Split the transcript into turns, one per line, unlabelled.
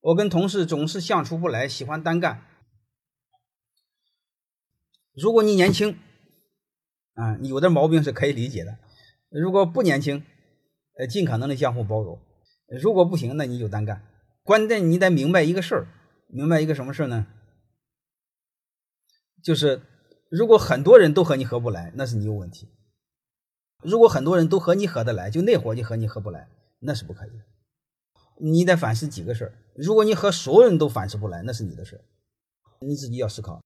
我跟同事总是相处不来，喜欢单干。如果你年轻，啊，有的毛病是可以理解的；如果不年轻，呃，尽可能的相互包容。如果不行，那你就单干。关键你得明白一个事儿，明白一个什么事儿呢？就是如果很多人都和你合不来，那是你有问题；如果很多人都和你合得来，就那伙计和你合不来，那是不可以的。你得反思几个事儿。如果你和所有人都反思不来，那是你的事儿，你自己要思考。